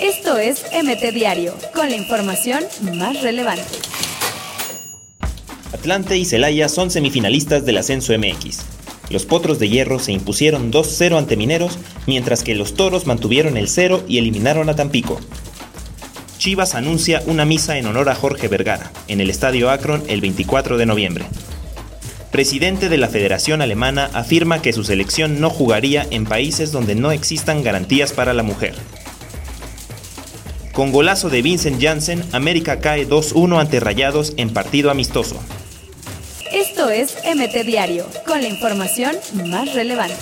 Esto es MT Diario, con la información más relevante. Atlante y Celaya son semifinalistas del Ascenso MX. Los Potros de Hierro se impusieron 2-0 ante Mineros, mientras que los Toros mantuvieron el 0 y eliminaron a Tampico. Chivas anuncia una misa en honor a Jorge Vergara en el Estadio Akron el 24 de noviembre. Presidente de la Federación Alemana afirma que su selección no jugaría en países donde no existan garantías para la mujer. Con golazo de Vincent Janssen, América cae 2-1 ante Rayados en partido amistoso. Esto es MT Diario, con la información más relevante.